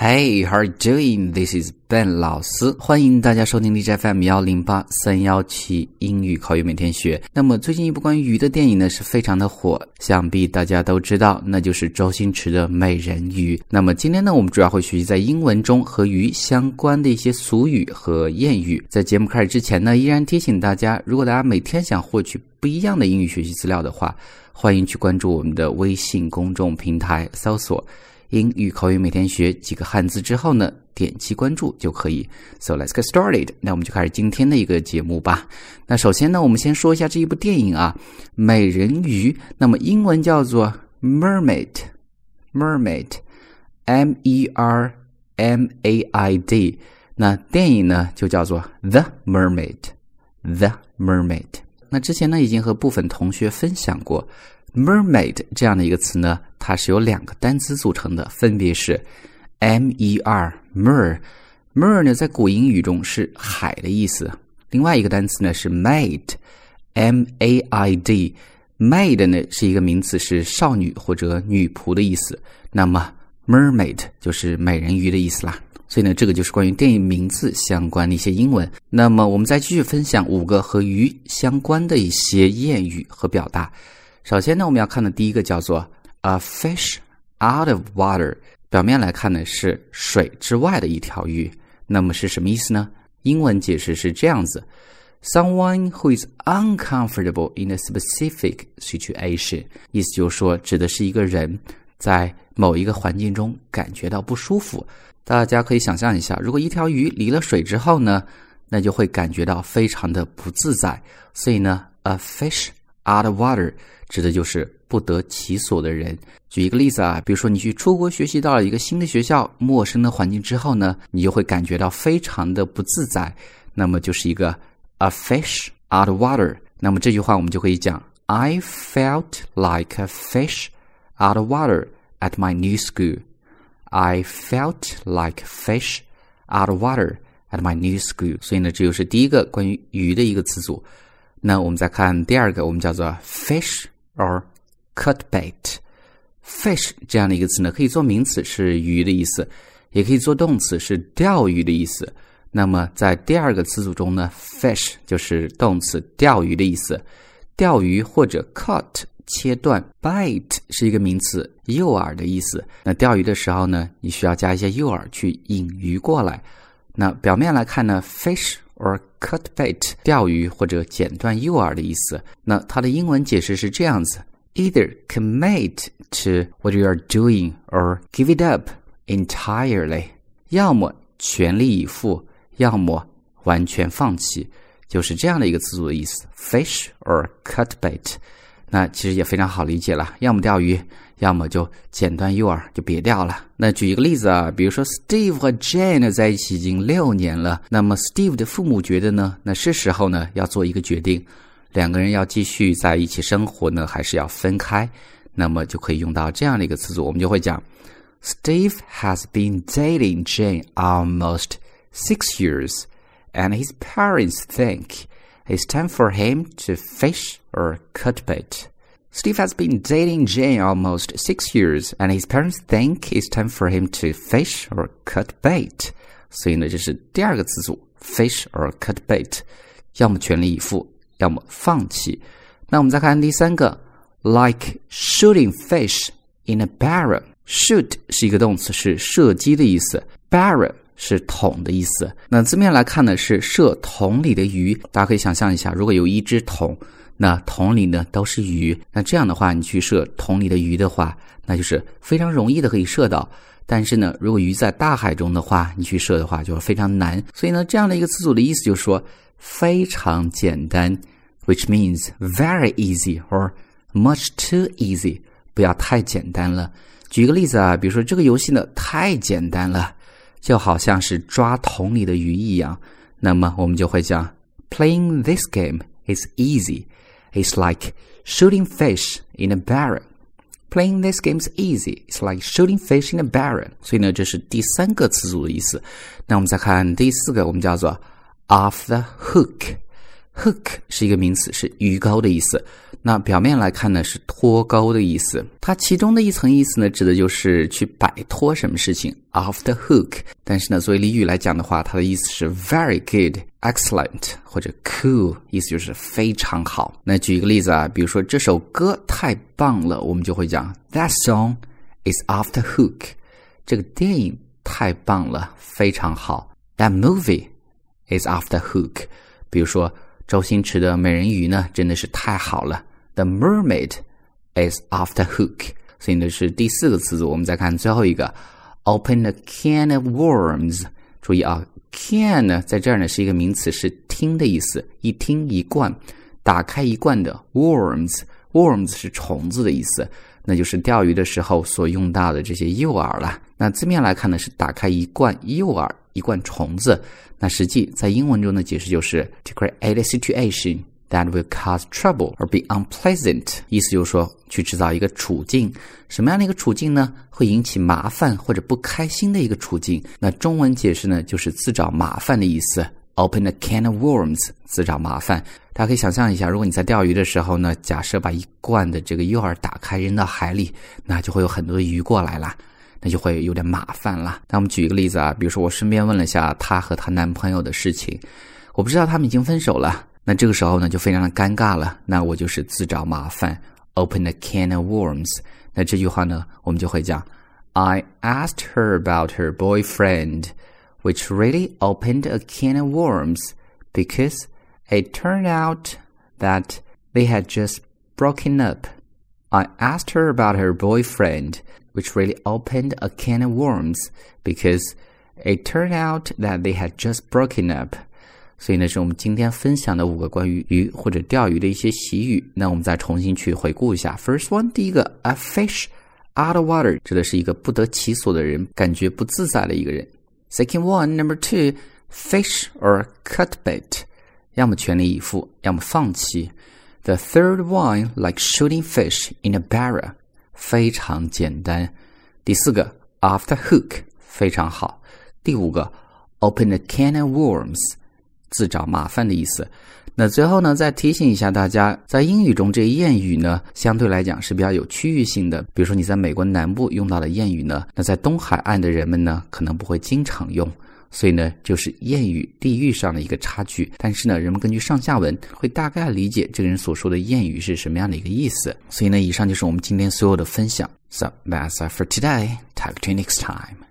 Hey, how are you doing? This is Ben 老师，欢迎大家收听 DJ FM 幺零八三幺七英语口语每天学。那么最近一部关于鱼的电影呢，是非常的火，想必大家都知道，那就是周星驰的《美人鱼》。那么今天呢，我们主要会学习在英文中和鱼相关的一些俗语和谚语。在节目开始之前呢，依然提醒大家，如果大家每天想获取不一样的英语学习资料的话，欢迎去关注我们的微信公众平台，搜索。英语口语每天学几个汉字之后呢，点击关注就可以。So let's get started。那我们就开始今天的一个节目吧。那首先呢，我们先说一下这一部电影啊，《美人鱼》。那么英文叫做 Mermaid，Mermaid，M E R M A I D。那电影呢就叫做 The Mermaid，The Mermaid。那之前呢已经和部分同学分享过。Mermaid 这样的一个词呢，它是由两个单词组成的，分别是 m-e-r mer mer 呢，在古英语中是海的意思。另外一个单词呢是 maid m-a-i-d maid 呢是一个名词，是少女或者女仆的意思。那么 mermaid 就是美人鱼的意思啦。所以呢，这个就是关于电影名字相关的一些英文。那么我们再继续分享五个和鱼相关的一些谚语和表达。首先呢，我们要看的第一个叫做 "a fish out of water"，表面来看呢是水之外的一条鱼。那么是什么意思呢？英文解释是这样子：someone who is uncomfortable in a specific situation，意思就是说，指的是一个人在某一个环境中感觉到不舒服。大家可以想象一下，如果一条鱼离了水之后呢，那就会感觉到非常的不自在。所以呢，a fish out of water。指的就是不得其所的人。举一个例子啊，比如说你去出国学习到了一个新的学校、陌生的环境之后呢，你就会感觉到非常的不自在。那么就是一个 a fish out of water。那么这句话我们就可以讲：I felt like a fish out of water at my new school. I felt like a fish out of water at my new school。所以呢，这就是第一个关于鱼的一个词组。那我们再看第二个，我们叫做 fish。or cut bait，fish 这样的一个词呢，可以做名词是鱼的意思，也可以做动词是钓鱼的意思。那么在第二个词组中呢，fish 就是动词钓鱼的意思，钓鱼或者 cut 切断，bite 是一个名词诱饵的意思。那钓鱼的时候呢，你需要加一些诱饵去引鱼过来。那表面来看呢，fish。or cut bait 钓鱼或者剪断诱饵的意思。那它的英文解释是这样子：either commit to what you are doing or give it up entirely，要么全力以赴，要么完全放弃，就是这样的一个词组的意思。fish or cut bait，那其实也非常好理解了，要么钓鱼。要么就剪断诱饵，就别钓了。那举一个例子啊，比如说 Steve 和 Jane 在一起已经六年了。那么 Steve 的父母觉得呢，那是时候呢要做一个决定，两个人要继续在一起生活呢，还是要分开？那么就可以用到这样的一个词组，我们就会讲：Steve has been dating Jane almost six years, and his parents think it's time for him to fish or cut bait. Steve has been dating Jane almost six years, and his parents think it's time for him to fish or cut bait. 所以呢，这是第二个词组 fish or cut bait，要么全力以赴，要么放弃。那我们再看第三个，like shooting fish in a barrel。shoot 是一个动词，是射击的意思；barrel 是桶的意思。那字面来看呢，是射桶里的鱼。大家可以想象一下，如果有一只桶。 那桶里呢都是鱼，那这样的话，你去射桶里的鱼的话，那就是非常容易的可以射到。但是呢，如果鱼在大海中的话，你去射的话就非常难。所以呢，这样的一个词组的意思就是说非常简单，which means very easy or much too easy，不要太简单了。举个例子啊，比如说这个游戏呢太简单了，就好像是抓桶里的鱼一样。那么我们就会讲，playing this game is easy。It's like shooting fish in a barrel. Playing this game is easy. It's like shooting fish in a barrel. 所以呢，这是第三个词组的意思。那我们再看第四个，我们叫做 off the hook。hook 是一个名词，是鱼钩的意思。 那表面来看呢，是脱钩的意思。它其中的一层意思呢，指的就是去摆脱什么事情，off the hook。但是呢，作为俚语来讲的话，它的意思是 very good、excellent 或者 cool，意思就是非常好。那举一个例子啊，比如说这首歌太棒了，我们就会讲 that song is off the hook。这个电影太棒了，非常好。That movie is off the hook。比如说周星驰的《美人鱼》呢，真的是太好了。The mermaid is off the hook。所以呢是第四个词组。我们再看最后一个，open a can of worms。注意啊，can 呢在这儿呢是一个名词，是听的意思，一听一罐，打开一罐的 worms，worms 是虫子的意思。那就是钓鱼的时候所用到的这些诱饵了。那字面来看呢，是打开一罐诱饵，一罐虫子。那实际在英文中的解释就是 to create a situation that will cause trouble or be unpleasant。意思就是说，去制造一个处境，什么样的一个处境呢？会引起麻烦或者不开心的一个处境。那中文解释呢，就是自找麻烦的意思。Open a can of worms，自找麻烦。大家可以想象一下，如果你在钓鱼的时候呢，假设把一罐的这个诱饵打开扔到海里，那就会有很多的鱼过来了，那就会有点麻烦了。那我们举一个例子啊，比如说我顺便问了下她和她男朋友的事情，我不知道他们已经分手了，那这个时候呢就非常的尴尬了，那我就是自找麻烦。Open a can of worms，那这句话呢，我们就会讲，I asked her about her boyfriend。which really opened a can of worms because it turned out that they had just broken up. I asked her about her boyfriend, which really opened a can of worms because it turned out that they had just broken up. 所以呢，是我们今天分享的五个关于鱼或者钓鱼的一些习语。那我们再重新去回顾一下。First one，第一个，a fish out of water，指的是一个不得其所的人，感觉不自在的一个人。Second one, number two, fish or cut bait，要么全力以赴，要么放弃。The third one, like shooting fish in a barrel， 非常简单。第四个，after hook，非常好。第五个，open a can of worms，自找麻烦的意思。那最后呢，再提醒一下大家，在英语中这个谚语呢，相对来讲是比较有区域性的。比如说你在美国南部用到的谚语呢，那在东海岸的人们呢，可能不会经常用。所以呢，就是谚语地域上的一个差距。但是呢，人们根据上下文会大概理解这个人所说的谚语是什么样的一个意思。所以呢，以上就是我们今天所有的分享。So that's all for today. Talk to you next time.